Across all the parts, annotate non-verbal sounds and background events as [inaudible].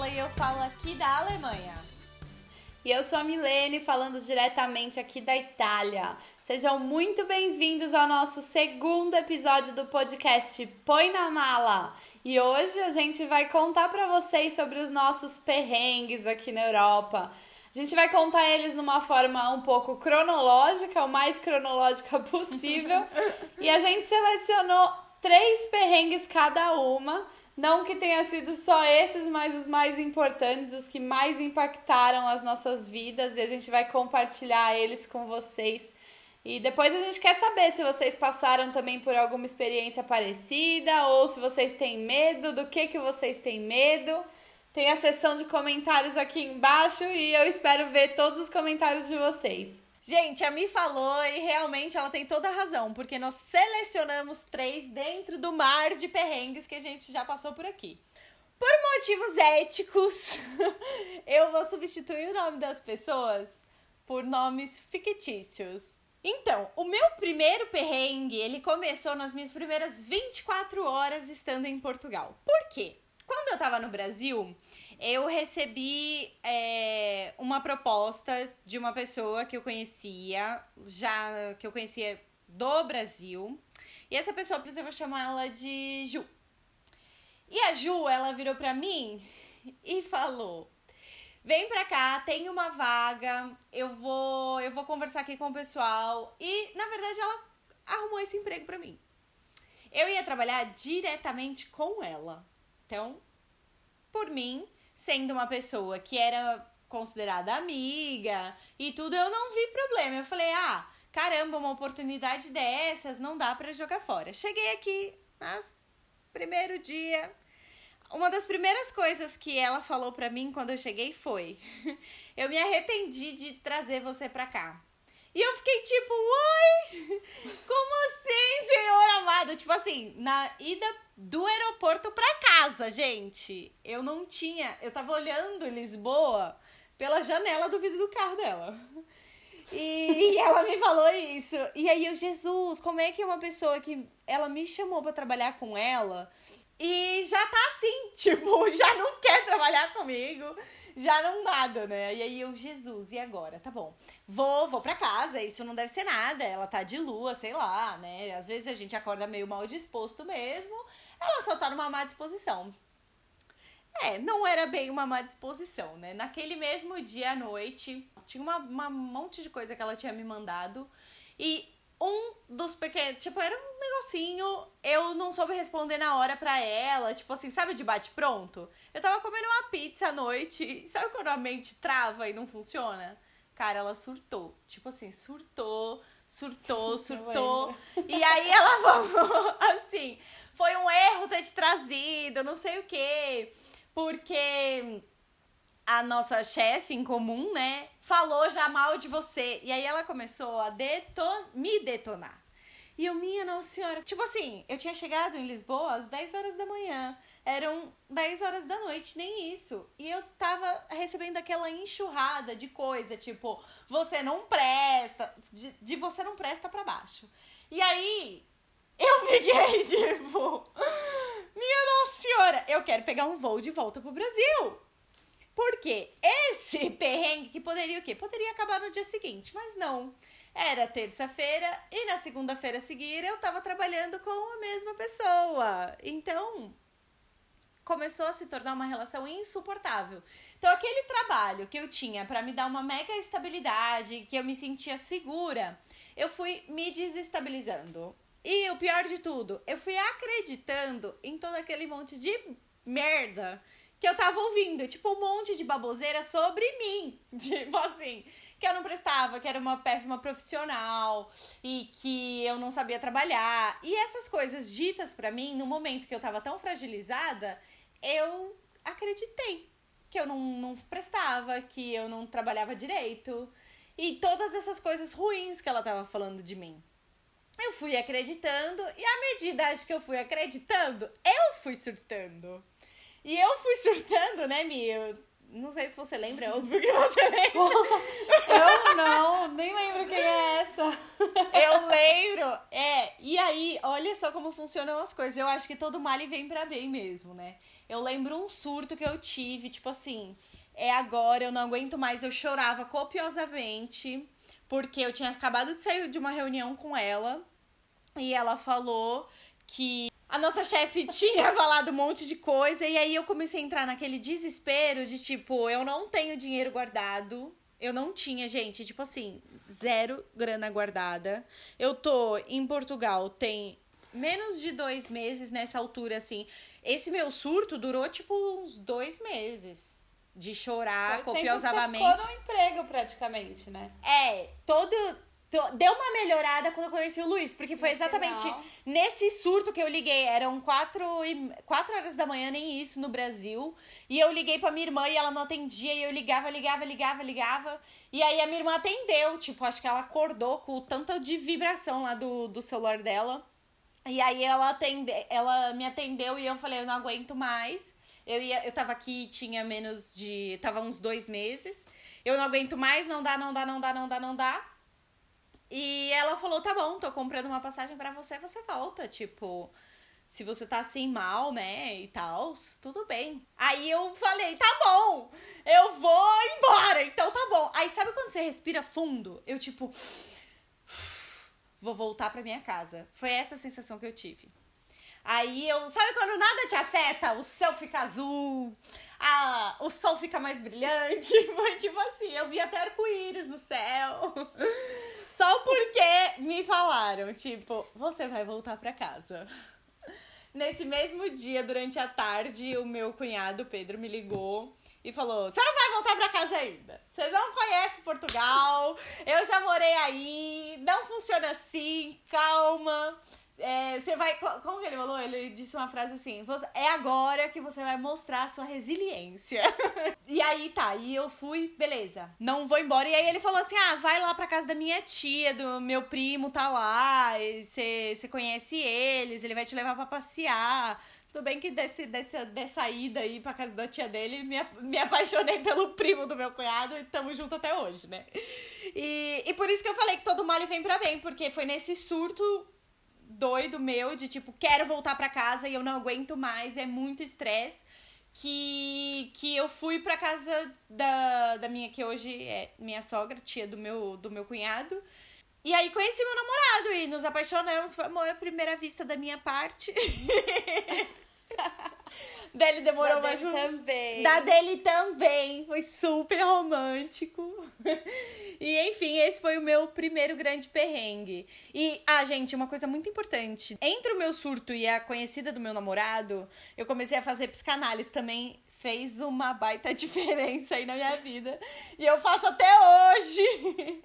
Carla e eu falo aqui da Alemanha. E eu sou a Milene, falando diretamente aqui da Itália. Sejam muito bem-vindos ao nosso segundo episódio do podcast Põe na Mala. E hoje a gente vai contar para vocês sobre os nossos perrengues aqui na Europa. A gente vai contar eles numa forma um pouco cronológica, o mais cronológica possível. [laughs] e a gente selecionou três perrengues cada uma não que tenha sido só esses, mas os mais importantes, os que mais impactaram as nossas vidas e a gente vai compartilhar eles com vocês. E depois a gente quer saber se vocês passaram também por alguma experiência parecida ou se vocês têm medo, do que que vocês têm medo. Tem a seção de comentários aqui embaixo e eu espero ver todos os comentários de vocês. Gente, a Mi falou e realmente ela tem toda a razão, porque nós selecionamos três dentro do mar de perrengues que a gente já passou por aqui. Por motivos éticos, [laughs] eu vou substituir o nome das pessoas por nomes fictícios. Então, o meu primeiro perrengue, ele começou nas minhas primeiras 24 horas estando em Portugal. Por quê? Quando eu tava no Brasil, eu recebi é, uma proposta de uma pessoa que eu conhecia, já que eu conhecia do Brasil. E essa pessoa, eu vou chamar ela de Ju. E a Ju, ela virou pra mim e falou: Vem pra cá, tem uma vaga, eu vou, eu vou conversar aqui com o pessoal. E, na verdade, ela arrumou esse emprego pra mim. Eu ia trabalhar diretamente com ela. Então, por mim, sendo uma pessoa que era considerada amiga e tudo, eu não vi problema. Eu falei, ah, caramba, uma oportunidade dessas não dá para jogar fora. Cheguei aqui, mas primeiro dia. Uma das primeiras coisas que ela falou para mim quando eu cheguei foi: [laughs] Eu me arrependi de trazer você pra cá. E eu fiquei tipo, oi! [laughs] Como assim, senhor amado? Tipo assim, na ida do aeroporto pra casa, gente. Eu não tinha. Eu tava olhando Lisboa pela janela do vidro do carro dela. [laughs] E, e ela me falou isso. E aí eu, Jesus, como é que uma pessoa que ela me chamou para trabalhar com ela e já tá assim, [laughs] tipo, já não quer trabalhar comigo, já não nada, né? E aí eu, Jesus, e agora? Tá bom. Vou, vou pra casa, isso não deve ser nada. Ela tá de lua, sei lá, né? Às vezes a gente acorda meio mal disposto mesmo. Ela só tá numa má disposição. É, não era bem uma má disposição, né? Naquele mesmo dia à noite, tinha uma, uma monte de coisa que ela tinha me mandado. E um dos pequenos. Tipo, era um negocinho. Eu não soube responder na hora pra ela. Tipo assim, sabe de bate-pronto? Eu tava comendo uma pizza à noite. Sabe quando a mente trava e não funciona? Cara, ela surtou. Tipo assim, surtou, surtou, [laughs] surtou. E aí ela [laughs] falou assim: foi um erro ter te trazido, não sei o quê. Porque a nossa chefe em comum, né, falou já mal de você. E aí ela começou a deton me detonar. E eu, minha Nossa Senhora, tipo assim, eu tinha chegado em Lisboa às 10 horas da manhã. Eram 10 horas da noite, nem isso. E eu tava recebendo aquela enxurrada de coisa, tipo, você não presta, de, de você não presta para baixo. E aí, eu [laughs] fiquei tipo, minha Nossa Senhora, eu quero pegar um voo de volta pro Brasil. Porque esse [laughs] perrengue que poderia o quê? Poderia acabar no dia seguinte, mas não. Era terça-feira e na segunda-feira a seguir eu tava trabalhando com a mesma pessoa. Então, começou a se tornar uma relação insuportável. Então, aquele trabalho que eu tinha para me dar uma mega estabilidade, que eu me sentia segura, eu fui me desestabilizando. E o pior de tudo, eu fui acreditando em todo aquele monte de merda que eu tava ouvindo, tipo, um monte de baboseira sobre mim. [laughs] Tipo assim, que eu não prestava, que era uma péssima profissional e que eu não sabia trabalhar. E essas coisas ditas para mim, no momento que eu tava tão fragilizada, eu acreditei que eu não, não prestava, que eu não trabalhava direito. E todas essas coisas ruins que ela tava falando de mim. Eu fui acreditando, e à medida que eu fui acreditando, eu fui surtando. E eu fui surtando, né, Mi? Eu, Não sei se você lembra, é óbvio que você [laughs] lembra. eu não, nem lembro quem é essa. eu lembro. É, e aí, olha só como funcionam as coisas. Eu acho que todo mal vem pra bem mesmo, né? Eu lembro um surto que eu tive, tipo assim, é agora, eu não aguento mais. Eu chorava copiosamente, porque eu tinha acabado de sair de uma reunião com ela. E ela falou que a nossa chefe [laughs] tinha falado um monte de coisa e aí eu comecei a entrar naquele desespero de tipo, eu não tenho dinheiro guardado. Eu não tinha, gente, tipo assim, zero grana guardada. Eu tô em Portugal, tem menos de dois meses nessa altura, assim. Esse meu surto durou, tipo, uns dois meses. De chorar Foi copiosamente. Tempo que você ficou no emprego, praticamente, né? É, todo Deu uma melhorada quando eu conheci o Luiz, porque foi exatamente nesse surto que eu liguei. Eram quatro, e, quatro horas da manhã, nem isso, no Brasil. E eu liguei pra minha irmã e ela não atendia. E eu ligava, ligava, ligava, ligava. E aí a minha irmã atendeu. Tipo, acho que ela acordou com tanta de vibração lá do, do celular dela. E aí ela, atende, ela me atendeu e eu falei, eu não aguento mais. Eu, ia, eu tava aqui, tinha menos de. Tava uns dois meses. Eu não aguento mais, não dá, não dá, não dá, não dá, não dá. E ela falou: tá bom, tô comprando uma passagem para você, você volta. Tipo, se você tá assim mal, né, e tal, tudo bem. Aí eu falei: tá bom, eu vou embora, então tá bom. Aí sabe quando você respira fundo? Eu, tipo, vou voltar pra minha casa. Foi essa sensação que eu tive. Aí eu, sabe quando nada te afeta? O céu fica azul, a, o sol fica mais brilhante. [laughs] Foi tipo assim, eu vi até arco-íris no céu. [laughs] Só porque me falaram, tipo, você vai voltar para casa. Nesse mesmo dia, durante a tarde, o meu cunhado Pedro me ligou e falou: Você não vai voltar para casa ainda. Você não conhece Portugal. Eu já morei aí. Não funciona assim. Calma. É, você vai. Como que ele falou? Ele disse uma frase assim: é agora que você vai mostrar a sua resiliência. [laughs] e aí tá, e eu fui, beleza, não vou embora. E aí ele falou assim: ah, vai lá pra casa da minha tia, do meu primo tá lá, você conhece eles, ele vai te levar pra passear. Tudo bem que desse, desse, dessa ida aí pra casa da tia dele, me, me apaixonei [laughs] pelo primo do meu cunhado e estamos juntos até hoje, né? E, e por isso que eu falei que todo mal vem pra bem, porque foi nesse surto doido meu de tipo, quero voltar para casa e eu não aguento mais, é muito estresse. Que, que eu fui pra casa da, da minha, que hoje é minha sogra, tia do meu, do meu cunhado. E aí conheci meu namorado e nos apaixonamos. Foi amor à primeira vista da minha parte. [laughs] [laughs] dele demorou da mais dele um... também. Da dele também. Foi super romântico. [laughs] e enfim, esse foi o meu primeiro grande perrengue. E, ah, gente, uma coisa muito importante. Entre o meu surto e a conhecida do meu namorado, eu comecei a fazer psicanálise também. Fez uma baita [laughs] diferença aí na minha vida. E eu faço até hoje.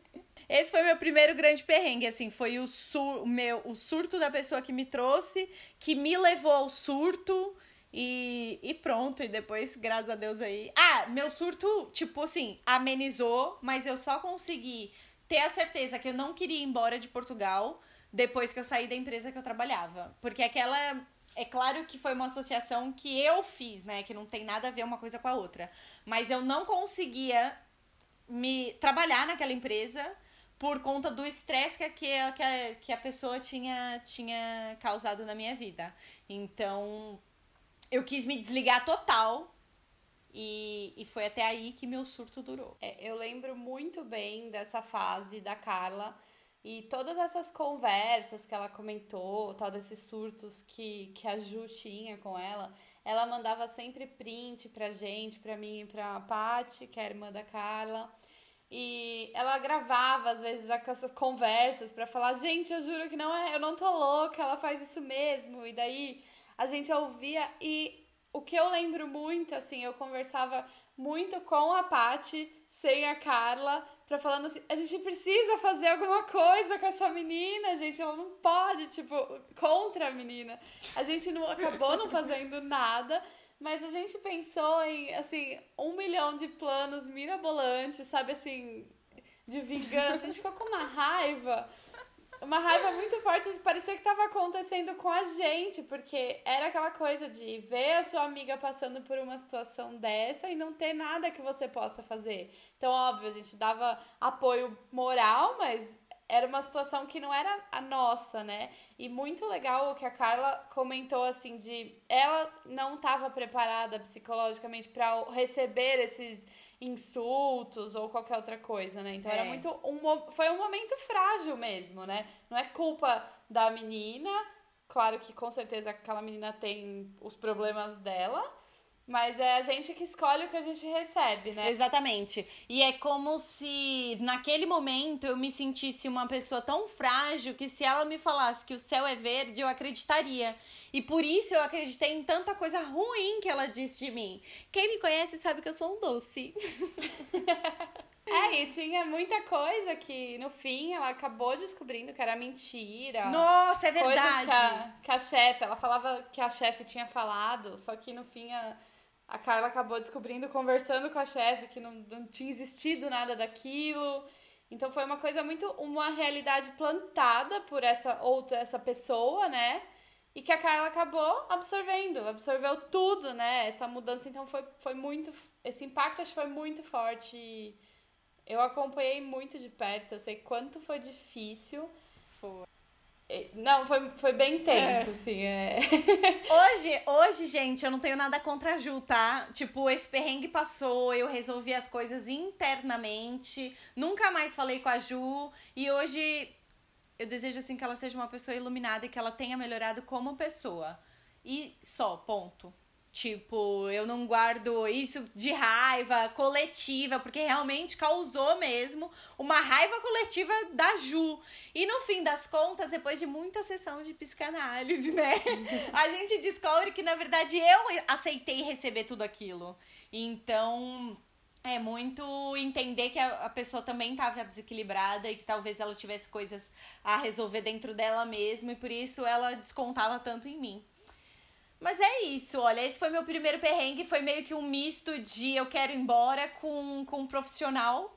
Esse foi meu primeiro grande perrengue, assim, foi o, sur o meu o surto da pessoa que me trouxe, que me levou ao surto e, e pronto. E depois, graças a Deus aí. Ah, meu surto, tipo assim, amenizou, mas eu só consegui ter a certeza que eu não queria ir embora de Portugal depois que eu saí da empresa que eu trabalhava. Porque aquela. É claro que foi uma associação que eu fiz, né? Que não tem nada a ver uma coisa com a outra. Mas eu não conseguia me trabalhar naquela empresa por conta do estresse que, que, a, que a pessoa tinha, tinha causado na minha vida. Então, eu quis me desligar total. E, e foi até aí que meu surto durou. É, eu lembro muito bem dessa fase da Carla e todas essas conversas que ela comentou, tal desses surtos que, que a Ju tinha com ela. Ela mandava sempre print pra gente, pra mim e pra Paty, que é a irmã da Carla. E ela gravava, às vezes, essas conversas para falar, gente, eu juro que não é, eu não tô louca, ela faz isso mesmo. E daí a gente ouvia e o que eu lembro muito, assim, eu conversava muito com a Pati, sem a Carla, pra falando assim, a gente precisa fazer alguma coisa com essa menina, gente, ela não pode, tipo, contra a menina. A gente não acabou não fazendo nada, mas a gente pensou em, assim, um milhão de planos mirabolantes, sabe, assim, de vingança. A gente ficou com uma raiva. uma raiva muito forte, parecia que estava acontecendo com a gente, porque era aquela coisa de ver a sua amiga passando por uma situação dessa e não ter nada que você possa fazer. Então, óbvio, a gente dava apoio moral, mas era uma situação que não era a nossa, né? E muito legal o que a Carla comentou assim de ela não estava preparada psicologicamente para receber esses insultos ou qualquer outra coisa, né? Então é. era muito um foi um momento frágil mesmo, né? Não é culpa da menina, claro que com certeza aquela menina tem os problemas dela, mas é a gente que escolhe o que a gente recebe, né? Exatamente. E é como se naquele momento eu me sentisse uma pessoa tão frágil que se ela me falasse que o céu é verde, eu acreditaria. E por isso eu acreditei em tanta coisa ruim que ela disse de mim. Quem me conhece sabe que eu sou um doce. [laughs] É, e tinha muita coisa que no fim ela acabou descobrindo que era mentira. Nossa, é verdade. Que a, que a chefe, ela falava que a chefe tinha falado, só que no fim a a Carla acabou descobrindo, conversando com a chefe, que não, não tinha existido nada daquilo. Então foi uma coisa muito. uma realidade plantada por essa outra, essa pessoa, né? E que a Carla acabou absorvendo, absorveu tudo, né? Essa mudança, então foi, foi muito. Esse impacto acho que foi muito forte. Eu acompanhei muito de perto, eu sei quanto foi difícil. Foi. Não, foi, foi bem tenso, é. assim, é. Hoje, hoje, gente, eu não tenho nada contra a Ju, tá? Tipo, esse perrengue passou, eu resolvi as coisas internamente, nunca mais falei com a Ju, e hoje eu desejo, assim, que ela seja uma pessoa iluminada e que ela tenha melhorado como pessoa. E só, ponto. Tipo, eu não guardo isso de raiva coletiva, porque realmente causou mesmo uma raiva coletiva da Ju. E no fim das contas, depois de muita sessão de psicanálise, né? [laughs] a gente descobre que na verdade eu aceitei receber tudo aquilo. Então, é muito entender que a, pessoa também estava desequilibrada e que talvez ela tivesse coisas a resolver dentro dela mesma e por isso ela descontava tanto em mim. Mas é isso, olha, esse foi meu primeiro perrengue, foi meio que um misto de eu quero ir embora com, com um profissional.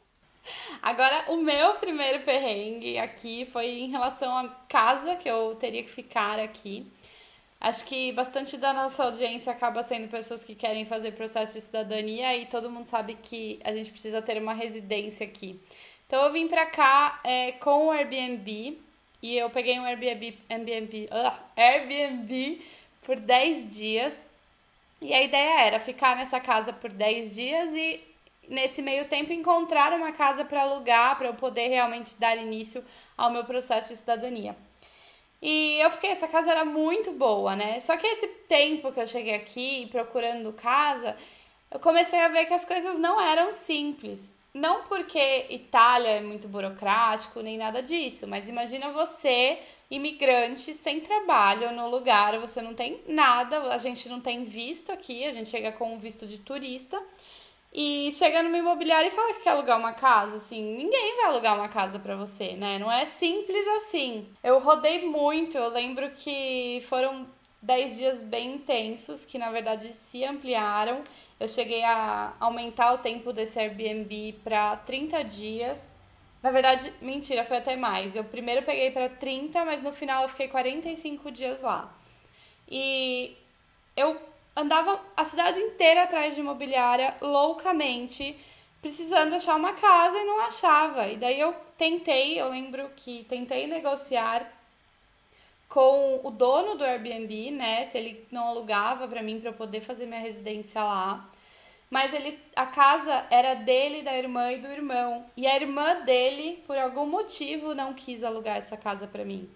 Agora, o meu primeiro perrengue aqui foi em relação à casa que eu teria que ficar aqui. Acho que bastante da nossa audiência acaba sendo pessoas que querem fazer processo de cidadania e todo mundo sabe que a gente precisa ter uma residência aqui. Então eu vim pra cá é, com o Airbnb e eu peguei um Airbnb, Airbnb, uh, Airbnb por 10 dias. E a ideia era ficar nessa casa por 10 dias e nesse meio tempo encontrar uma casa para alugar para eu poder realmente dar início ao meu processo de cidadania. E eu fiquei, essa casa era muito boa, né? Só que esse tempo que eu cheguei aqui procurando casa, eu comecei a ver que as coisas não eram simples. Não porque Itália é muito burocrático nem nada disso, mas imagina você imigrante sem trabalho no lugar, você não tem nada, a gente não tem visto aqui, a gente chega com um visto de turista e chega numa imobiliária e fala que quer alugar uma casa, assim, ninguém vai alugar uma casa para você, né? Não é simples assim. Eu rodei muito, eu lembro que foram 10 dias bem intensos, que na verdade se ampliaram. Eu cheguei a aumentar o tempo desse Airbnb para 30 dias na verdade, mentira, foi até mais. Eu primeiro peguei para 30, mas no final eu fiquei 45 dias lá. E eu andava a cidade inteira atrás de imobiliária, loucamente, precisando achar uma casa e não achava. E daí eu tentei, eu lembro que tentei negociar com o dono do Airbnb, né, se ele não alugava para mim para eu poder fazer minha residência lá. Mas ele, a casa era dele, da irmã e do irmão. E a irmã dele, por algum motivo, não quis alugar essa casa para mim.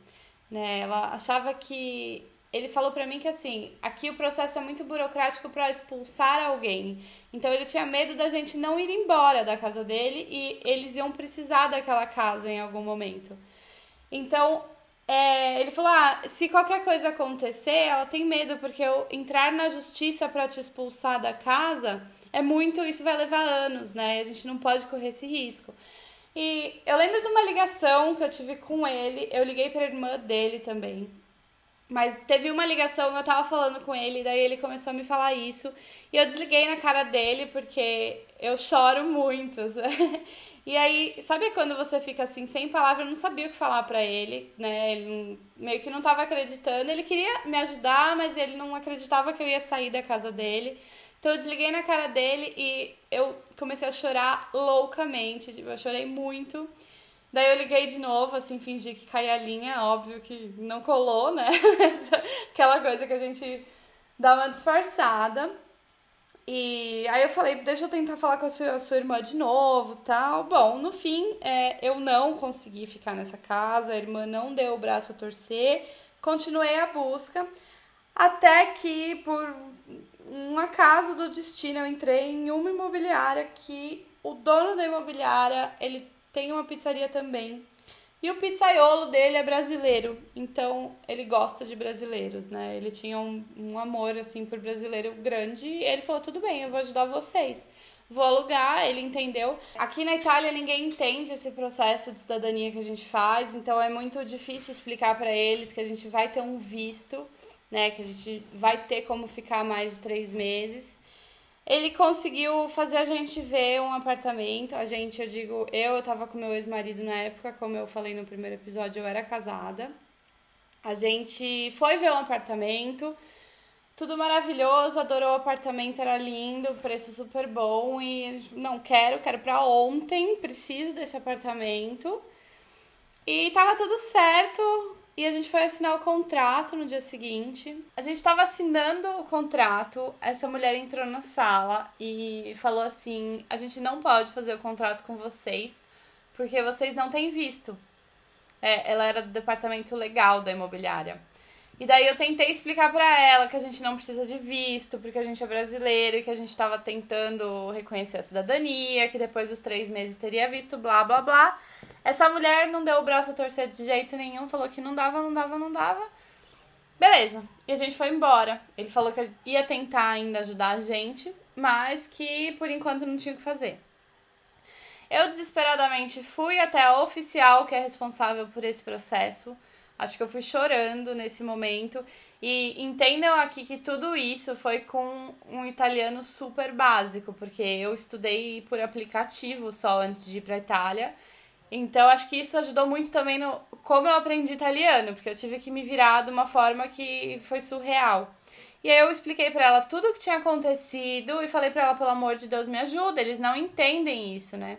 Né? Ela achava que ele falou para mim que assim, aqui o processo é muito burocrático para expulsar alguém. Então ele tinha medo da gente não ir embora da casa dele e eles iam precisar daquela casa em algum momento. Então é, ele falou: ah, se qualquer coisa acontecer, ela tem medo porque eu entrar na justiça para te expulsar da casa é muito, isso vai levar anos, né? A gente não pode correr esse risco. E eu lembro de uma ligação que eu tive com ele, eu liguei para a irmã dele também. Mas teve uma ligação, eu tava falando com ele, daí ele começou a me falar isso. E eu desliguei na cara dele porque eu choro muito. [laughs] E aí, sabe quando você fica assim, sem palavra, eu não sabia o que falar para ele, né? Ele meio que não tava acreditando. Ele queria me ajudar, mas ele não acreditava que eu ia sair da casa dele. Então eu desliguei na cara dele e eu comecei a chorar loucamente. Tipo, eu chorei muito. Daí eu liguei de novo, assim, fingi que caía a linha, óbvio que não colou, né? [laughs] Aquela coisa que a gente dá uma disfarçada. E aí eu falei, deixa eu tentar falar com a sua, a sua irmã de novo, tal. Bom, no fim, é, eu não consegui ficar nessa casa, a irmã não deu o braço a torcer, continuei a busca, até que por um acaso do destino eu entrei em uma imobiliária que o dono da imobiliária, ele tem uma pizzaria também e o pizzaiolo dele é brasileiro, então ele gosta de brasileiros, né? Ele tinha um, um amor, assim, por brasileiro grande e ele falou: tudo bem, eu vou ajudar vocês. Vou alugar, ele entendeu. Aqui na Itália ninguém entende esse processo de cidadania que a gente faz, então é muito difícil explicar para eles que a gente vai ter um visto, né? Que a gente vai ter como ficar mais de três meses. Ele conseguiu fazer a gente ver um apartamento. A gente, eu digo, eu, eu tava com meu ex-marido na época, como eu falei no primeiro episódio, eu era casada. A gente foi ver um apartamento, tudo maravilhoso, adorou o apartamento, era lindo, preço super bom e não quero, quero para ontem, preciso desse apartamento. E tava tudo certo, e a gente foi assinar o contrato no dia seguinte. A gente estava assinando o contrato, essa mulher entrou na sala e falou assim: a gente não pode fazer o contrato com vocês porque vocês não têm visto. É, ela era do departamento legal da imobiliária. E daí eu tentei explicar para ela que a gente não precisa de visto, porque a gente é brasileiro e que a gente estava tentando reconhecer a cidadania, que depois dos três meses teria visto, blá blá blá. Essa mulher não deu o braço a torcer de jeito nenhum, falou que não dava, não dava, não dava. Beleza. E a gente foi embora. Ele falou que ia tentar ainda ajudar a gente, mas que por enquanto não tinha o que fazer. Eu desesperadamente fui até a oficial que é responsável por esse processo. Acho que eu fui chorando nesse momento. E entendam aqui que tudo isso foi com um italiano super básico, porque eu estudei por aplicativo só antes de ir para Itália. Então, acho que isso ajudou muito também no como eu aprendi italiano, porque eu tive que me virar de uma forma que foi surreal. E aí eu expliquei para ela tudo o que tinha acontecido e falei para ela, pelo amor de Deus, me ajuda, eles não entendem isso, né?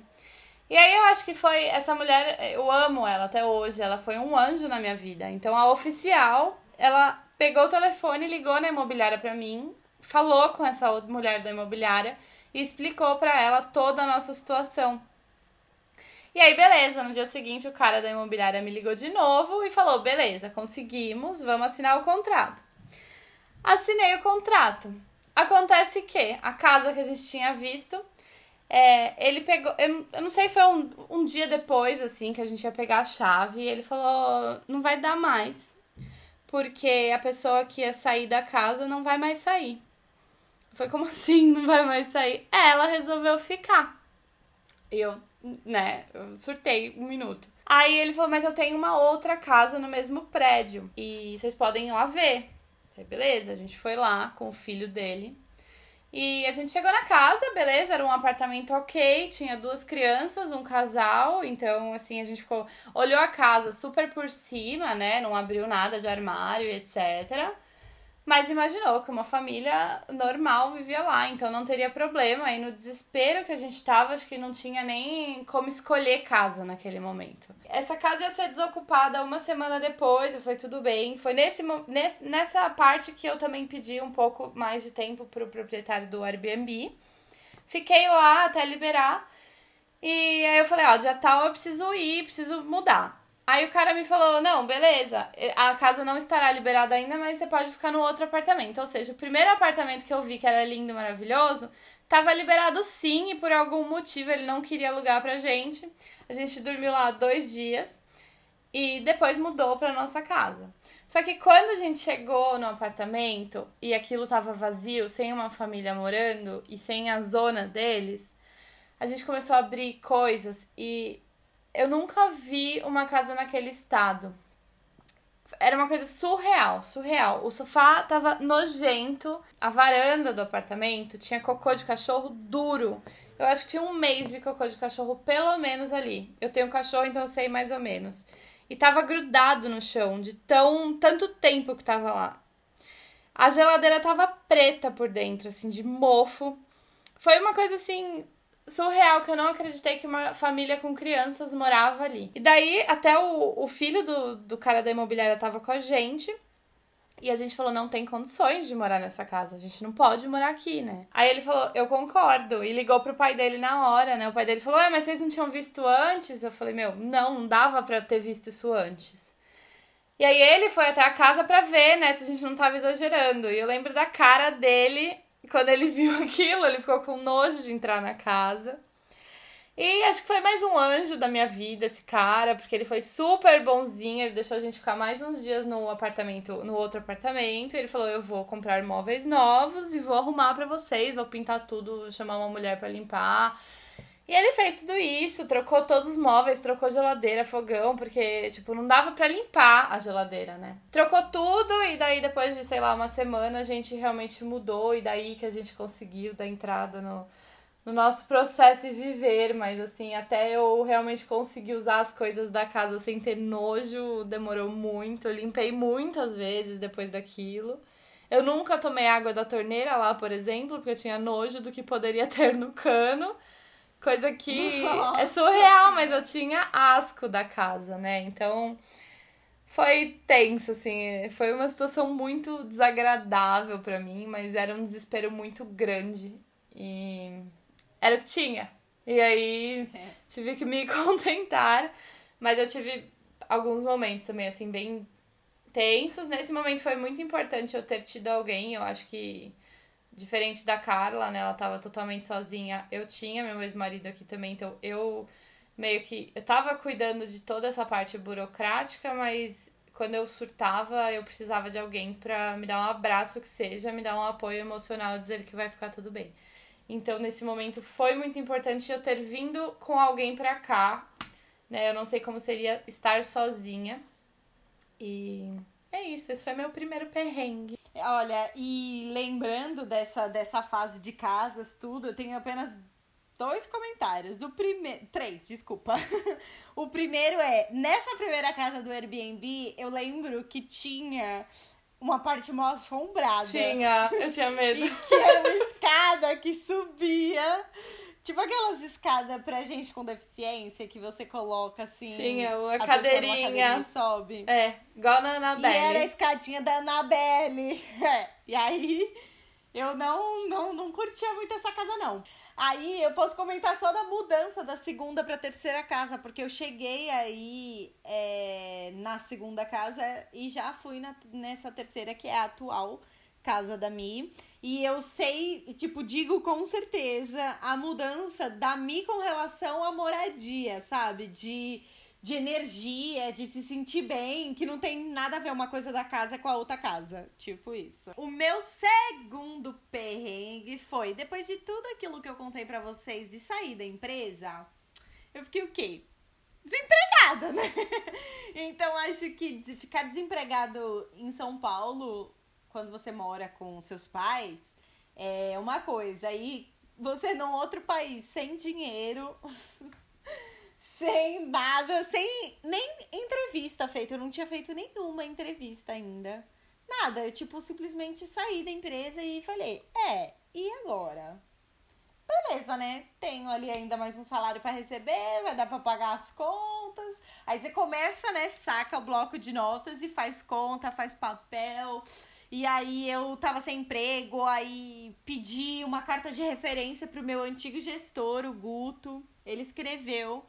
E aí eu acho que foi essa mulher, eu amo ela até hoje, ela foi um anjo na minha vida. Então a oficial, ela pegou o telefone, ligou na imobiliária para mim, falou com essa mulher da imobiliária e explicou para ela toda a nossa situação. E aí, beleza, no dia seguinte o cara da imobiliária me ligou de novo e falou: beleza, conseguimos, vamos assinar o contrato. Assinei o contrato. Acontece que a casa que a gente tinha visto, é, ele pegou. Eu, eu, não sei se foi um, um dia depois, assim, que a gente ia pegar a chave, e ele falou: não vai dar mais. Porque a pessoa que ia sair da casa não vai mais sair. Foi como assim, não vai mais sair? Ela resolveu ficar. E eu, né, eu surtei um minuto. Aí ele falou, mas eu tenho uma outra casa no mesmo prédio e vocês podem ir lá ver. Beleza, a gente foi lá com o filho dele. E a gente chegou na casa, beleza, era um apartamento ok, tinha duas crianças, um casal, então assim, a gente ficou, olhou a casa super por cima, né, não abriu nada de armário, etc. Mas imaginou que uma família normal vivia lá, então não teria problema. E no desespero que a gente tava, acho que não tinha nem como escolher casa naquele momento. Essa casa ia ser desocupada uma semana depois, foi tudo bem. Foi nesse, nessa parte que eu também pedi um pouco mais de tempo pro proprietário do Airbnb. Fiquei lá até liberar. E aí eu falei, ó, dia tal eu preciso ir, preciso mudar. Aí o cara me falou: não, beleza, a casa não estará liberada ainda, mas você pode ficar no outro apartamento. Ou seja, o primeiro apartamento que eu vi, que era lindo maravilhoso, estava liberado sim, e por algum motivo ele não queria alugar pra gente. A gente dormiu lá dois dias e depois mudou pra nossa casa. Só que quando a gente chegou no apartamento e aquilo tava vazio, sem uma família morando e sem a zona deles, a gente começou a abrir coisas e eu nunca vi uma casa naquele estado. Era uma coisa surreal, surreal. O sofá tava nojento, a varanda do apartamento tinha cocô de cachorro duro. Eu acho que tinha um mês de cocô de cachorro, pelo menos ali. Eu tenho um cachorro, então eu sei mais ou menos. E tava grudado no chão, de tão tanto tempo que tava lá. A geladeira tava preta por dentro, assim, de mofo. Foi uma coisa assim surreal que eu não acreditei que uma família com crianças morava ali. E daí, até o, o filho do, do cara da imobiliária tava com a gente. E a gente falou, não tem condições de morar nessa casa, a gente não pode morar aqui, né? Aí ele falou, eu concordo, e ligou pro pai dele na hora, né? O pai dele falou, é, mas vocês não tinham visto antes? Eu falei, meu, não, não dava pra ter visto isso antes. E aí ele foi até a casa pra ver, né, se a gente não tava exagerando. E eu lembro da cara dele quando ele viu [laughs] aquilo, ele ficou com nojo de entrar na casa. E acho que foi mais um anjo da minha vida, esse cara, porque ele foi super bonzinho, ele deixou a gente ficar mais uns dias no apartamento, no outro apartamento. ele falou: "Eu vou comprar móveis novos e vou arrumar para vocês, vou pintar tudo, chamar uma mulher para limpar". E ele fez tudo isso, trocou todos os móveis, trocou geladeira, fogão, porque, tipo, não dava para limpar a geladeira, né? Trocou tudo e daí depois de, sei lá, uma semana a gente realmente mudou e daí que a gente conseguiu dar entrada no no nosso processo e viver, mas assim, até eu realmente conseguir usar as coisas da casa sem ter nojo, demorou muito. Eu limpei muitas vezes depois daquilo. Eu nunca tomei água da torneira lá, por exemplo, porque eu tinha nojo do que poderia [laughs] ter no cano. Coisa que [laughs] Nossa. é surreal, mas eu tinha asco da casa, né? Então foi tenso, assim. Foi uma situação muito desagradável para mim, mas era um desespero muito grande. E era o que tinha. E aí é. tive que me [laughs] contentar. Mas eu tive alguns momentos também, assim, bem tensos. Nesse momento foi muito importante eu ter tido alguém. Eu acho que, diferente da Carla, né? Ela tava totalmente sozinha. Eu tinha meu ex-marido aqui também, então eu meio que. Eu tava cuidando de toda essa parte burocrática, mas quando eu surtava, eu precisava de alguém para me dar um abraço que seja, me dar um apoio emocional, dizer que vai ficar tudo bem. Então, nesse momento, foi muito importante eu ter vindo com alguém pra cá. Né? Eu não sei como seria estar sozinha. E é isso, esse foi meu primeiro perrengue. Olha, e lembrando dessa, dessa fase de casas, tudo, eu tenho apenas dois comentários. O primeiro. Três, desculpa. [laughs] o primeiro é: nessa primeira casa do Airbnb, eu lembro que tinha uma parte mal assombrada. Tinha, eu tinha [laughs] medo. e que era uma escada que subia. Tipo aquelas escadas pra gente com deficiência que você coloca assim. Tinha, a, a cadeirinha. e sobe. É, igual na Anabelle. E era a escadinha da Anabelle. [laughs] É. E aí eu não, não, não curtia muito essa casa, não. Aí eu posso comentar só da mudança da segunda para terceira casa, porque eu cheguei aí é, na segunda casa e já fui na, nessa terceira, que é a atual casa da Mi. E eu sei, tipo, digo com certeza a mudança da Mi com relação à moradia, sabe? De de energia, de se sentir bem, que não tem nada a ver uma coisa da casa com a outra casa. Tipo isso. O meu segundo perrengue foi, depois de tudo aquilo que eu contei para vocês e sair da empresa, eu fiquei o quê? Desempregada, né? [laughs] então acho que ficar desempregado em São Paulo, quando você mora com seus pais, é uma coisa. Aí você num outro país sem dinheiro. [laughs] sem nada, sem nem entrevista feita. Eu não tinha feito nenhuma entrevista ainda. Nada, eu tipo simplesmente saí da empresa e falei: "É, e agora?" Beleza, né? Tenho ali ainda mais um salário para receber, vai dar para pagar as contas. Aí você começa, né, saca o bloco de notas e faz conta, faz papel. E aí eu tava sem emprego, aí pedi uma carta de referência pro meu antigo gestor, o Guto. Ele escreveu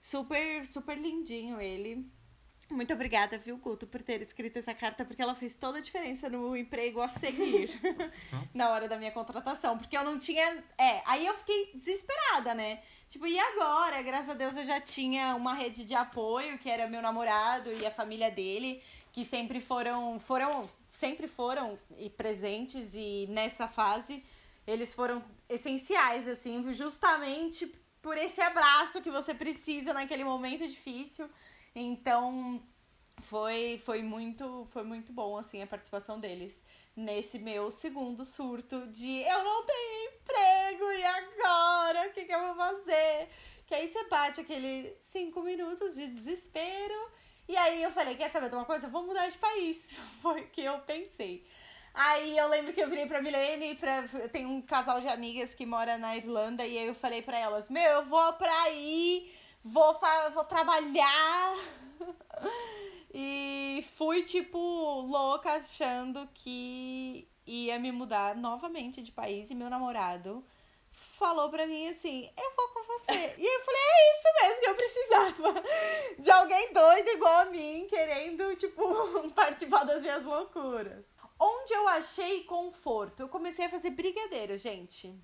Super, super lindinho ele. Muito obrigada, viu, Guto, por ter escrito essa carta, porque ela fez toda a diferença no emprego a seguir [laughs] na hora da minha contratação. Porque eu não tinha. É, aí eu fiquei desesperada, né? Tipo, e agora? Graças a Deus eu já tinha uma rede de apoio, que era meu namorado e a família dele, que sempre foram. foram sempre foram presentes e nessa fase eles foram essenciais, assim, justamente por esse abraço que você precisa naquele momento difícil. Então, foi, foi, muito, foi muito bom, assim, a participação deles nesse meu segundo surto de eu não tenho emprego e agora? O que, que eu vou fazer? Que aí você bate aquele cinco minutos de desespero. E aí eu falei, quer saber de uma coisa? Vou mudar de país. Foi o que eu pensei. Aí eu lembro que eu virei pra Milene, pra, tem um casal de amigas que mora na Irlanda, e aí eu falei pra elas, meu, eu vou pra aí, vou, vou trabalhar. [laughs] e fui, tipo, louca, achando que ia me mudar novamente de país, e meu namorado falou pra mim assim: Eu vou você. e eu falei: É isso mesmo que eu precisava. [laughs] De alguém doido igual a mim, querendo, tipo, [laughs] participar das minhas loucuras. Onde eu achei conforto? Eu comecei a fazer brigadeiro, gente.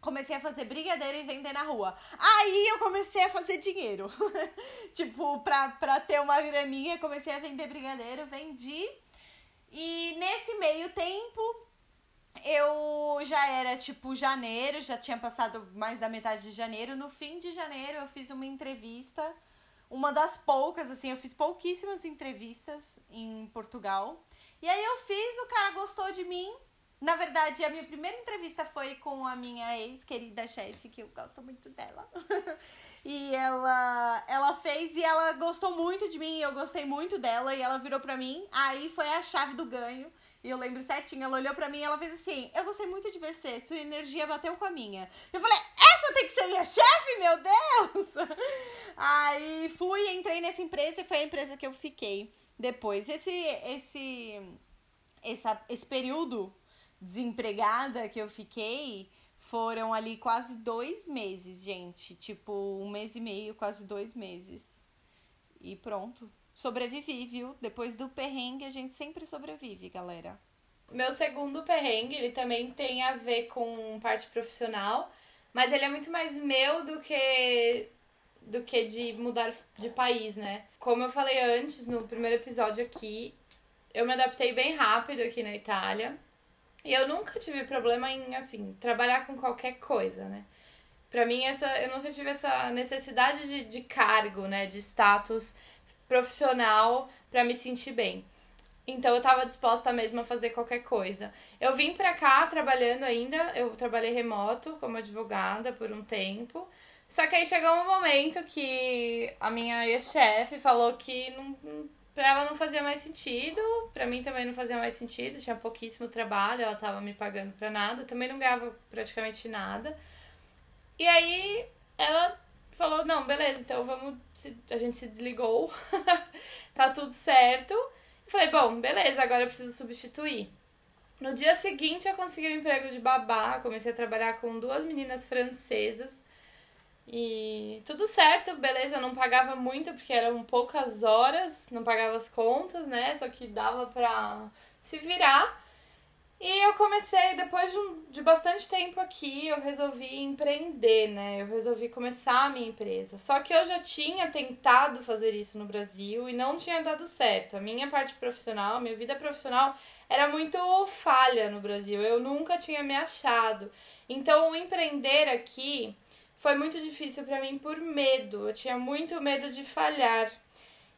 Comecei a fazer brigadeiro e vender na rua. Aí eu comecei a fazer dinheiro. [laughs] tipo, pra, pra ter uma graninha, comecei a vender brigadeiro, vendi. E nesse meio tempo, eu já era tipo janeiro, já tinha passado mais da metade de janeiro. No fim de janeiro, eu fiz uma entrevista. Uma das poucas, assim, eu fiz pouquíssimas entrevistas em Portugal. E aí eu fiz, o cara gostou de mim. Na verdade, a minha primeira entrevista foi com a minha ex-querida chefe, que eu gosto muito dela. [laughs] e ela, ela fez e ela gostou muito de mim, eu gostei muito dela, e ela virou pra mim. Aí foi a chave do ganho. E eu lembro certinho, ela olhou pra mim e ela fez assim: Eu gostei muito de você, sua energia bateu com a minha. Eu falei: Essa tem que ser minha chefe, meu Deus! [laughs] Aí fui, entrei nessa empresa e foi a empresa que eu fiquei depois. Esse, esse, essa, esse período desempregada que eu fiquei foram ali quase dois meses, gente. Tipo, um mês e meio, quase dois meses. E pronto. Sobrevivi, viu? Depois do perrengue, a gente sempre sobrevive, galera. Meu segundo perrengue, ele também tem a ver com parte profissional, mas ele é muito mais meu do que do que de mudar de país, né? Como eu falei antes no primeiro episódio aqui, eu me adaptei bem rápido aqui na Itália. E eu nunca tive problema em, assim, trabalhar com qualquer coisa, né? Pra mim, essa, eu nunca tive essa necessidade de, de cargo, né? De status profissional para me sentir bem. Então eu tava disposta mesmo a fazer qualquer coisa. Eu vim pra cá trabalhando ainda, eu trabalhei remoto como advogada por um tempo. Só que aí chegou um momento que a minha ex-chefe falou que não, pra ela não fazia mais sentido, pra mim também não fazia mais sentido, tinha pouquíssimo trabalho, ela tava me pagando pra nada, também não ganhava praticamente nada. E aí ela falou: não, beleza, então vamos. A gente se desligou, [laughs] tá tudo certo. Eu falei: bom, beleza, agora eu preciso substituir. No dia seguinte eu consegui um emprego de babá, comecei a trabalhar com duas meninas francesas. E tudo certo, beleza, não pagava muito porque eram poucas horas, não pagava as contas, né? Só que dava pra se virar. E eu comecei, depois de, um, de bastante tempo aqui, eu resolvi empreender, né? Eu resolvi começar a minha empresa. Só que eu já tinha tentado fazer isso no Brasil e não tinha dado certo. A minha parte profissional, minha vida profissional era muito falha no Brasil. Eu nunca tinha me achado. Então, o empreender aqui foi muito difícil para mim por medo. Eu tinha muito medo de falhar.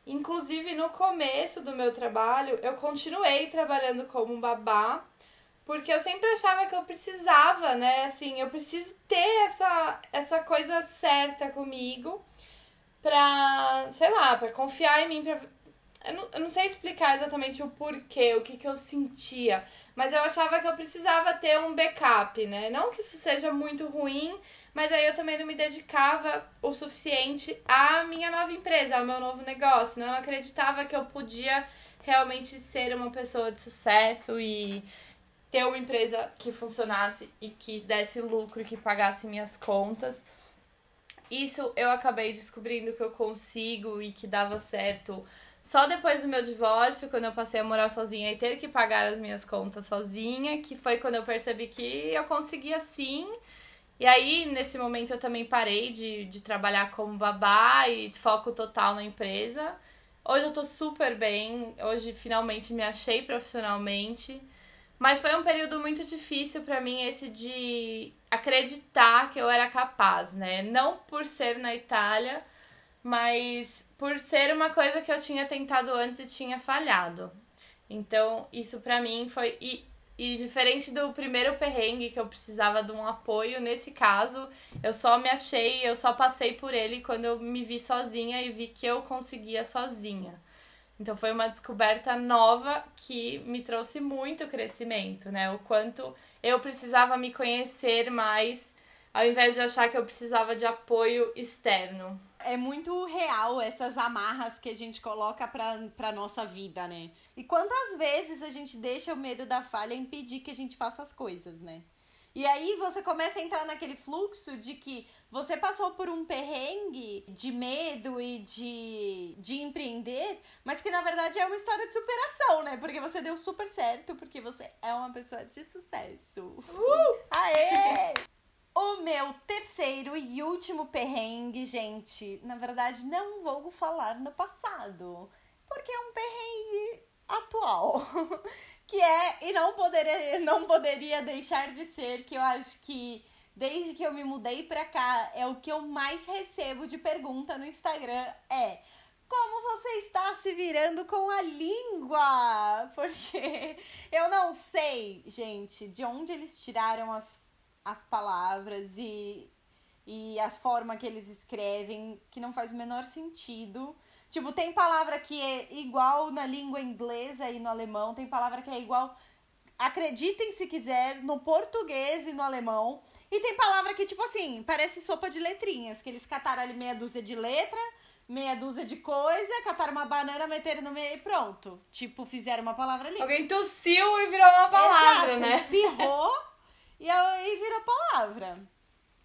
Inclusive, no começo do meu trabalho, eu continuei trabalhando como babá, porque eu sempre achava que eu precisava, né? Assim, eu preciso ter essa, essa coisa certa comigo pra, sei lá, pra confiar em mim, pra... Eu não, eu não sei explicar exatamente o porquê, o que, que eu sentia, mas eu achava que eu precisava ter um backup, né? Não que isso seja muito ruim, mas aí eu também não me dedicava o suficiente à minha nova empresa, ao meu novo negócio. Né? Eu não acreditava que eu podia realmente ser uma pessoa de sucesso e ter uma empresa que funcionasse e que desse lucro e que pagasse minhas contas. Isso eu acabei descobrindo que eu consigo e que dava certo só depois do meu divórcio, quando eu passei a morar sozinha e ter que pagar as minhas contas sozinha, que foi quando eu percebi que eu conseguia sim e aí, nesse momento, eu também parei de, de trabalhar como babá e foco total na empresa. Hoje eu tô super bem, hoje finalmente me achei profissionalmente. Mas foi um período muito difícil para mim esse de acreditar que eu era capaz, né? Não por ser na Itália, mas por ser uma coisa que eu tinha tentado antes e tinha falhado. Então, isso para mim foi. E, e diferente do primeiro perrengue que eu precisava de um apoio, nesse caso, eu só me achei, eu só passei por ele quando eu me vi sozinha e vi que eu conseguia sozinha. Então foi uma descoberta nova que me trouxe muito crescimento, né? O quanto eu precisava me conhecer mais, ao invés de achar que eu precisava de apoio externo. É muito real essas amarras que a gente coloca pra, nossa vida, né? E quantas vezes a gente deixa o medo da falha impedir que a gente faça as coisas, né? E aí você começa a entrar naquele fluxo de que você passou por um perrengue de medo e de, de empreender, mas que na verdade é uma história de superação, né? Porque você deu super certo, porque você é uma pessoa de sucesso. Uh! Aê! O meu terceiro e último perrengue, gente, na verdade não vou falar no passado, porque é um perrengue atual, [laughs] que é e não poderia não poderia deixar de ser que eu acho que desde que eu me mudei pra cá, é o que eu mais recebo de pergunta no Instagram é como você está se virando com a língua? [laughs] Porque eu não sei, gente, de onde eles tiraram as, as palavras e, e a forma que eles escrevem, que não faz o menor sentido. Tipo, tem palavra que é igual na língua inglesa e no alemão, tem palavra que é igual acreditem se quiser, no português e no alemão. E tem palavra que, tipo assim, parece sopa de letrinhas, que eles cataram ali meia dúzia de letra, meia dúzia de coisa, cataram uma banana, meteram no meio e pronto. Tipo, fizeram uma palavra ali. Alguém tossiu e virou uma palavra, Exato, né? espirrou e aí virou palavra.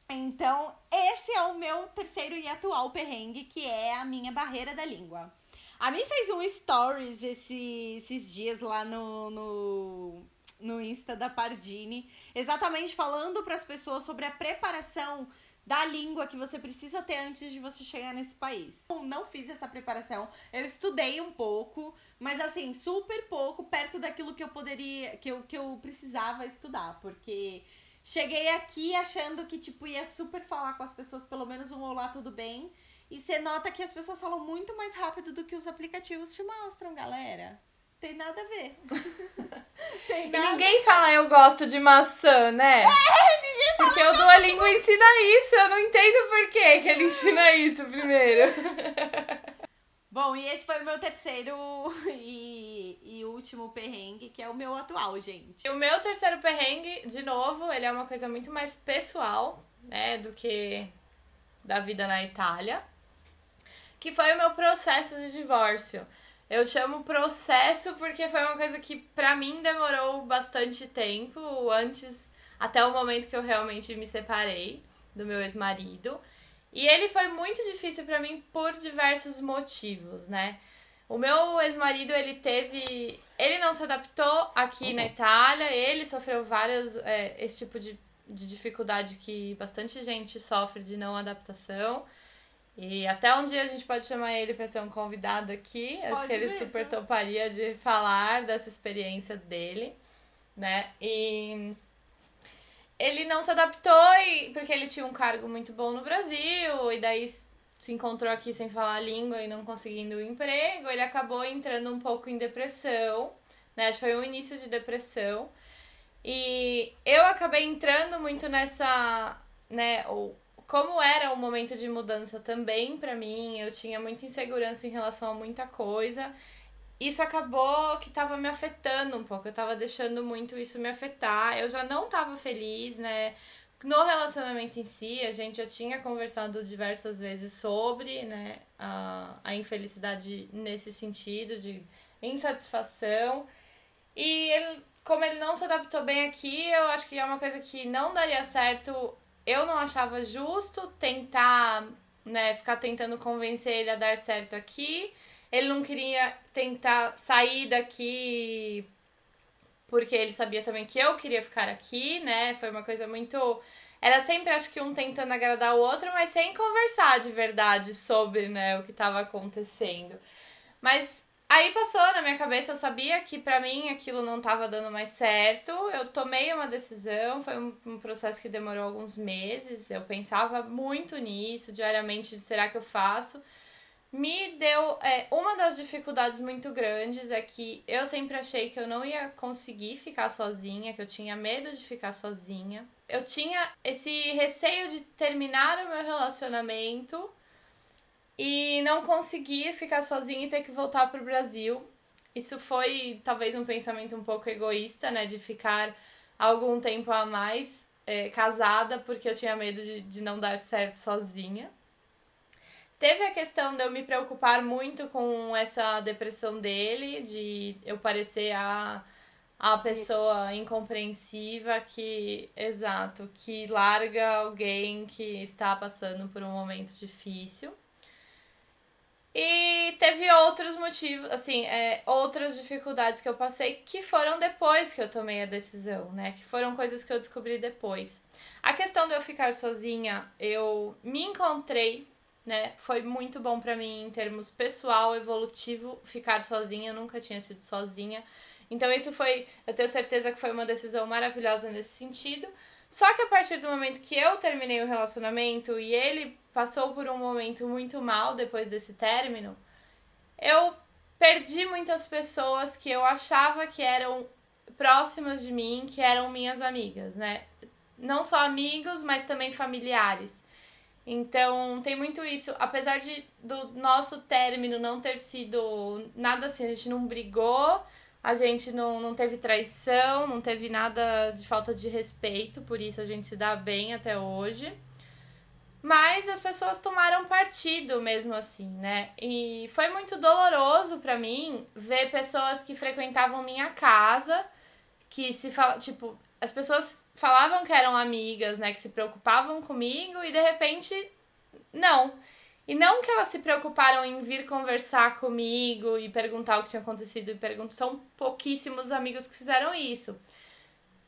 Então, esse é o meu terceiro e atual perrengue, que é a minha barreira da língua. A mim fez um stories esse, esses dias lá no, no no Insta da Pardini, exatamente falando para as pessoas sobre a preparação da língua que você precisa ter antes de você chegar nesse país. Eu não fiz essa preparação, eu estudei um pouco, mas assim, super pouco, perto daquilo que eu poderia, que eu, que eu precisava estudar, porque cheguei aqui achando que, tipo, ia super falar com as pessoas, pelo menos um olá, tudo bem, e você nota que as pessoas falam muito mais rápido do que os aplicativos te mostram, galera tem nada a ver. [laughs] tem nada... E ninguém fala eu gosto de maçã, né? É, ninguém fala. Porque o Duolingo ensina isso, eu não entendo por que que ele ensina isso primeiro. [laughs] Bom, e esse foi o meu terceiro [laughs] e, e último perrengue, que é o meu atual, gente. O meu terceiro perrengue, de novo, ele é uma coisa muito mais pessoal, né, do que da vida na Itália, que foi o meu processo de divórcio. Eu chamo processo porque foi uma coisa que para mim demorou bastante tempo, antes até o momento que eu realmente me separei do meu ex-marido. E ele foi muito difícil para mim por diversos motivos, né? O meu ex-marido, ele teve. Ele não se adaptou aqui na Itália, ele sofreu vários. É, esse tipo de, de dificuldade que bastante gente sofre de não adaptação. E até um dia a gente pode chamar ele para ser um convidado aqui. Pode Acho que ele mesmo. super toparia de falar dessa experiência dele, né? E ele não se adaptou e, porque ele tinha um cargo muito bom no Brasil e daí se encontrou aqui sem falar a língua e não conseguindo o um emprego, ele acabou entrando um pouco em depressão, né? Acho que foi um início de depressão. E eu acabei entrando muito nessa, né, ou como era um momento de mudança também para mim, eu tinha muita insegurança em relação a muita coisa. Isso acabou que tava me afetando um pouco, eu tava deixando muito isso me afetar. Eu já não tava feliz, né? No relacionamento em si, a gente já tinha conversado diversas vezes sobre, né, a, a infelicidade nesse sentido de insatisfação. E ele, como ele não se adaptou bem aqui, eu acho que é uma coisa que não daria certo eu não achava justo tentar, né, ficar tentando convencer ele a dar certo aqui. Ele não queria tentar sair daqui porque ele sabia também que eu queria ficar aqui, né? Foi uma coisa muito. Era sempre, acho que um tentando agradar o outro, mas sem conversar de verdade sobre, né, o que estava acontecendo. Mas Aí passou na minha cabeça, eu sabia que para mim aquilo não tava dando mais certo. Eu tomei uma decisão, foi um, um, processo que demorou alguns meses. Eu pensava muito nisso, diariamente, será que eu faço? me deu. É, uma das dificuldades muito grandes é que eu sempre achei que eu não ia conseguir ficar sozinha, que eu tinha medo de ficar sozinha. Eu tinha esse receio de terminar o meu relacionamento e não conseguir ficar sozinha e ter que voltar pro Brasil. Isso foi talvez um pensamento um pouco egoísta, né? De ficar algum tempo a mais é, casada porque eu tinha medo de, de não dar certo sozinha. Teve a questão de eu me preocupar muito com essa depressão dele, de eu parecer a, a pessoa incompreensiva que, exato, que larga alguém que está passando por um momento difícil. E teve outros motivos, assim, é, outras dificuldades que eu passei que foram depois que eu tomei a decisão, né? Que foram coisas que eu descobri depois. A questão de eu ficar sozinha, eu me encontrei né? Foi muito bom para mim em termos pessoal, evolutivo, ficar sozinha, eu nunca tinha sido sozinha. Então isso foi, eu tenho certeza que foi uma decisão maravilhosa nesse sentido. Só que a partir do momento que eu terminei o relacionamento e ele passou por um momento muito mal depois desse término, eu perdi muitas pessoas que eu achava que eram próximas de mim, que eram minhas amigas, né? Não só amigos, mas também familiares. Então, tem muito isso. Apesar de do nosso término não ter sido nada assim, a gente não brigou, a gente não, não teve traição, não teve nada de falta de respeito, por isso a gente se dá bem até hoje. Mas as pessoas tomaram partido mesmo assim, né? E foi muito doloroso para mim ver pessoas que frequentavam minha casa, que se fala, tipo, as pessoas falavam que eram amigas, né, que se preocupavam comigo e de repente não. E não que elas se preocuparam em vir conversar comigo e perguntar o que tinha acontecido e perguntar, são pouquíssimos amigos que fizeram isso.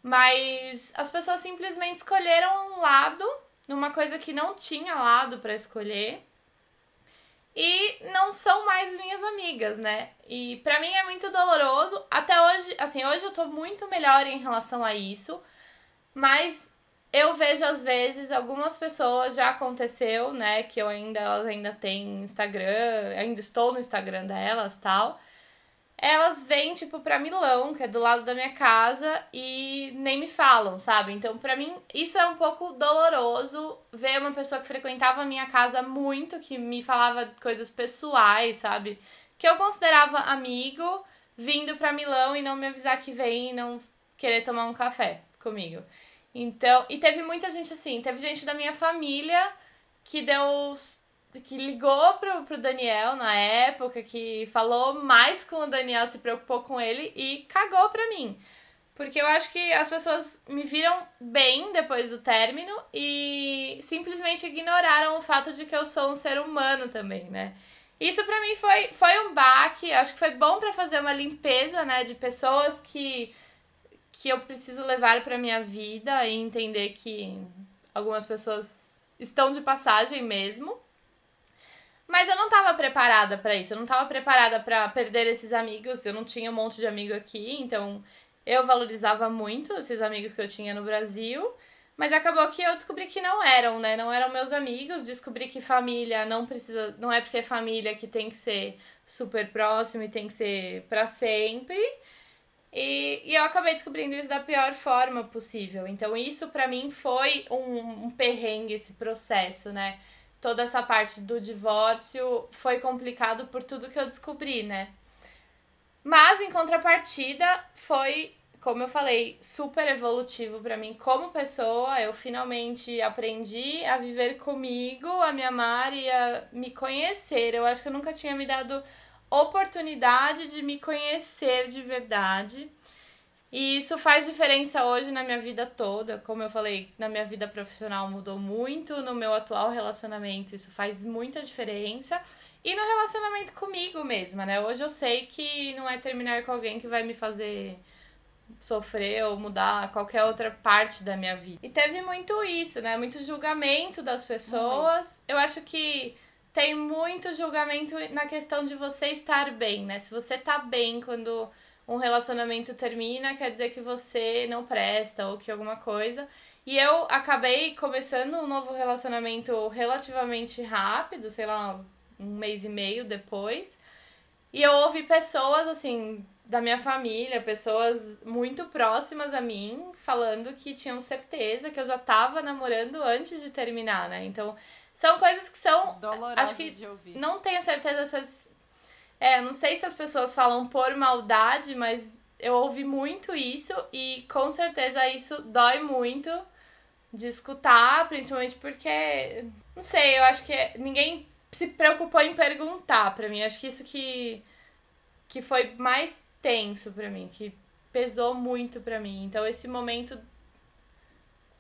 Mas as pessoas simplesmente escolheram um lado numa coisa que não tinha lado para escolher e não são mais minhas amigas, né? E para mim é muito doloroso. Até hoje, assim, hoje eu tô muito melhor em relação a isso, mas eu vejo às vezes algumas pessoas já aconteceu, né, que eu ainda elas ainda têm Instagram, ainda estou no Instagram delas, tal elas vêm, tipo, pra Milão, que é do lado da minha casa, e nem me falam, sabe? Então, pra mim, isso é um pouco doloroso ver uma pessoa que frequentava a minha casa muito, que me falava coisas pessoais, sabe? Que eu considerava amigo, vindo pra Milão e não me avisar que vem e não querer tomar um café comigo. Então, e teve muita gente assim, teve gente da minha família que deu que ligou pro, pro Daniel na época, que falou mais com o Daniel, se preocupou com ele e cagou pra mim. Porque eu acho que as pessoas me viram bem depois do término e simplesmente ignoraram o fato de que eu sou um ser humano também, né? Isso pra mim foi, foi um baque, acho que foi bom para fazer uma limpeza, né, de pessoas que, que eu preciso levar pra minha vida e entender que algumas pessoas estão de passagem mesmo. Mas eu não tava preparada para isso, eu não tava preparada para perder esses amigos, eu não tinha um monte de amigo aqui, então eu valorizava muito esses amigos que eu tinha no Brasil. Mas acabou que eu descobri que não eram, né? Não eram meus amigos. Descobri que família não precisa. Não é porque é família que tem que ser super próximo e tem que ser para sempre. E, e eu acabei descobrindo isso da pior forma possível. Então, isso para mim foi um, um perrengue, esse processo, né? toda essa parte do divórcio foi complicado por tudo que eu descobri, né? Mas em contrapartida, foi, como eu falei, super evolutivo para mim como pessoa. Eu finalmente aprendi a viver comigo, a me amar e a me conhecer. Eu acho que eu nunca tinha me dado oportunidade de me conhecer de verdade. E isso faz diferença hoje na minha vida toda. Como eu falei, na minha vida profissional mudou muito, no meu atual relacionamento isso faz muita diferença. E no relacionamento comigo mesma, né? Hoje eu sei que não é terminar com alguém que vai me fazer sofrer ou mudar qualquer outra parte da minha vida. E teve muito isso, né? Muito julgamento das pessoas. Uhum. Eu acho que tem muito julgamento na questão de você estar bem, né? Se você tá bem quando um relacionamento termina, quer dizer que você não presta ou que alguma coisa. E eu acabei começando um novo relacionamento relativamente rápido, sei lá, um mês e meio depois. E eu ouvi pessoas, assim, da minha família, pessoas muito próximas a mim, falando que tinham certeza que eu já tava namorando antes de terminar, né? Então, são coisas que são. Dolorosas acho que de ouvir. não tenho certeza se. as- É, não sei se as pessoas falam por maldade, mas eu ouvi muito isso e com certeza isso dói muito de escutar, principalmente porque. Não sei, eu acho que ninguém se preocupou em perguntar pra mim. Acho que isso que, que foi mais tenso pra mim, que pesou muito pra mim. Então esse momento.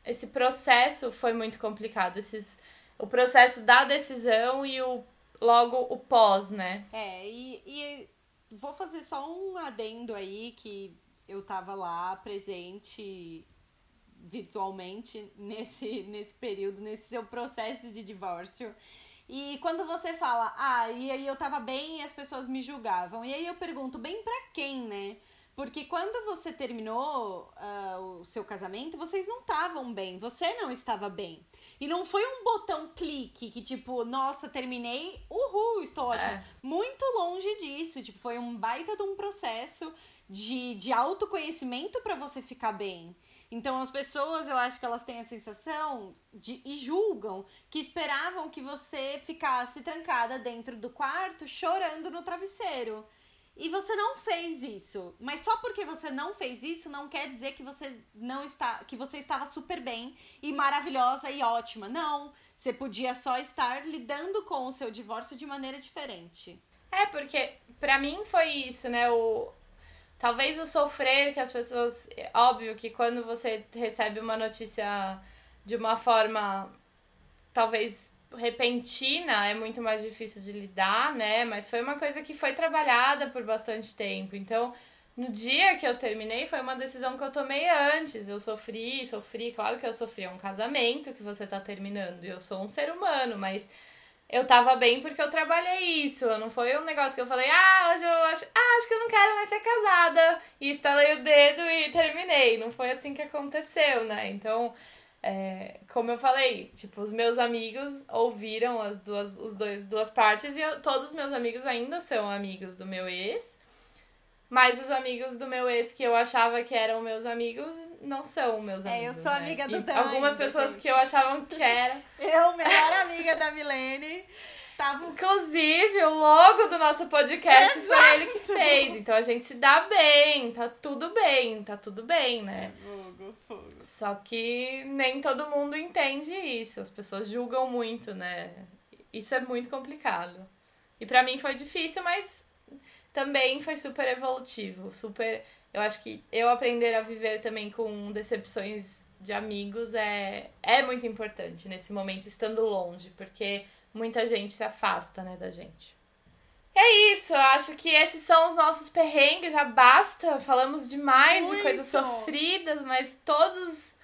Esse processo foi muito complicado. Esses, o processo da decisão e o logo o pós, né? É, e, e vou fazer só um adendo aí que eu tava lá presente virtualmente [laughs] nesse, nesse período, nesse seu processo de divórcio. E quando você fala, ah, e aí eu tava bem e as pessoas me julgavam. E aí eu pergunto, bem pra quem, né? Porque quando você terminou ah, o seu casamento, vocês não estavam bem, você não estava bem. E não foi um botão clique que, tipo, nossa, terminei, uhul, estou ótima. É. Muito longe disso. Tipo, foi um baita de um processo de, de autoconhecimento pra você ficar bem. Então, as pessoas, eu acho que elas têm a sensação de, e julgam que esperavam que você ficasse trancada dentro do quarto chorando no travesseiro. E você não fez isso. Mas só porque você não fez isso não quer dizer que você não está, que você estava super bem e maravilhosa e ótima. Não, você podia só estar lidando com o seu divórcio de maneira diferente. É, porque pra mim foi isso, né? O talvez o sofrer que as pessoas, óbvio que quando você recebe uma notícia de uma forma talvez repentina, é muito mais difícil de lidar, né? Mas foi uma coisa que foi trabalhada por bastante tempo. Então, no dia que eu terminei, foi uma decisão que eu tomei antes. Eu sofri, sofri, claro que eu sofri, é um casamento que você tá terminando. E eu sou um ser humano, mas eu tava bem porque eu trabalhei isso. Não foi um negócio que eu falei, ah, hoje eu acho, ah, acho que eu não quero mais ser casada. E estalei o dedo e terminei. Não foi assim que aconteceu, né? Então, é, como eu falei, tipo, os meus amigos ouviram as duas, os dois, duas partes e eu- todos os meus amigos ainda são amigos do meu ex. Mas os amigos do meu ex que eu achava que eram meus amigos não são meus É, eu amigos. sou né? amiga do Dan Algumas pessoas gente. que eu achava que era. [laughs] Eu, melhor amiga da Milene, tava Inclusive, o logo do nosso podcast foi ele que fez. Então a gente se dá bem, tá tudo bem, tá tudo bem, né? fogo, fogo. Só que nem todo mundo entende isso. As pessoas julgam muito, né? Isso é muito complicado. E pra mim foi difícil, mas também foi super evolutivo. Super. Eu acho que eu aprender a viver também com decepções de amigos é, é muito importante nesse momento, estando longe, porque muita gente se afasta, né, da gente. É isso, eu acho que esses são os nossos perrengues, já basta. Falamos demais de Muito. coisas sofridas, mas todos os,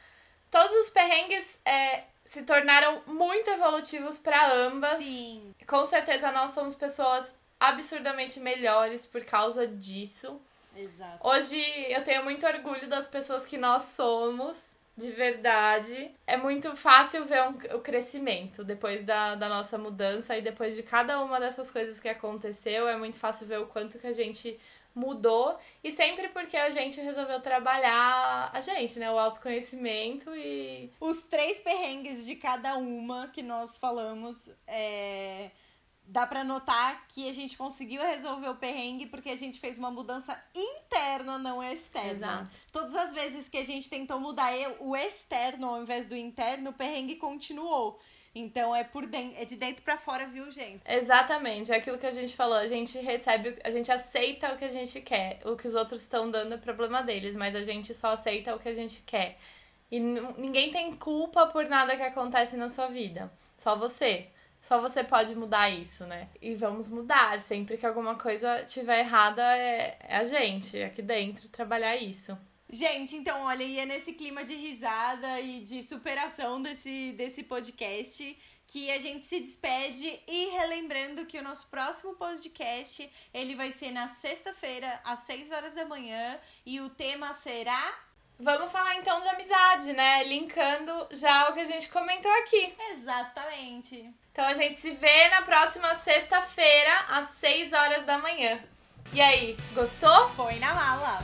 todos os perrengues é, se tornaram muito evolutivos para ambas. Sim. Com certeza nós somos pessoas absurdamente melhores por causa disso. Exato. Hoje eu tenho muito orgulho das pessoas que nós somos, de verdade. É muito fácil ver um- o crescimento depois da, da nossa mudança e depois de cada uma dessas coisas que aconteceu. É muito fácil ver o quanto que a gente mudou e sempre porque a gente resolveu trabalhar a gente, né? O autoconhecimento e. Os três perrengues de cada uma que nós falamos, é, dá pra notar que a gente conseguiu resolver o perrengue porque a gente fez uma mudança interna, não externa. Exato. Todas as vezes que a gente tentou mudar o externo ao invés do interno, o perrengue continuou. Então é por dentro, é de dentro pra fora, viu, gente? Exatamente, é aquilo que a gente falou. A gente recebe, a gente aceita o que a gente quer. O que os outros estão dando é problema deles, mas a gente só aceita o que a gente quer. E ninguém tem culpa por nada que acontece na sua vida. Só você. Só você pode mudar isso, né? E vamos mudar. Sempre que alguma coisa tiver errada, é, é a gente aqui dentro trabalhar isso. Gente, então, olha, e é nesse clima de risada e de superação desse, desse podcast que a gente se despede e relembrando que o nosso próximo podcast, ele vai ser na sexta-feira, às 6 horas da manhã, e o tema será vamos falar então de amizade, né? Linkando já o que a gente comentou aqui. Exatamente. Então a gente se vê na próxima sexta-feira, às 6 horas da manhã. E aí, gostou? Põe na mala.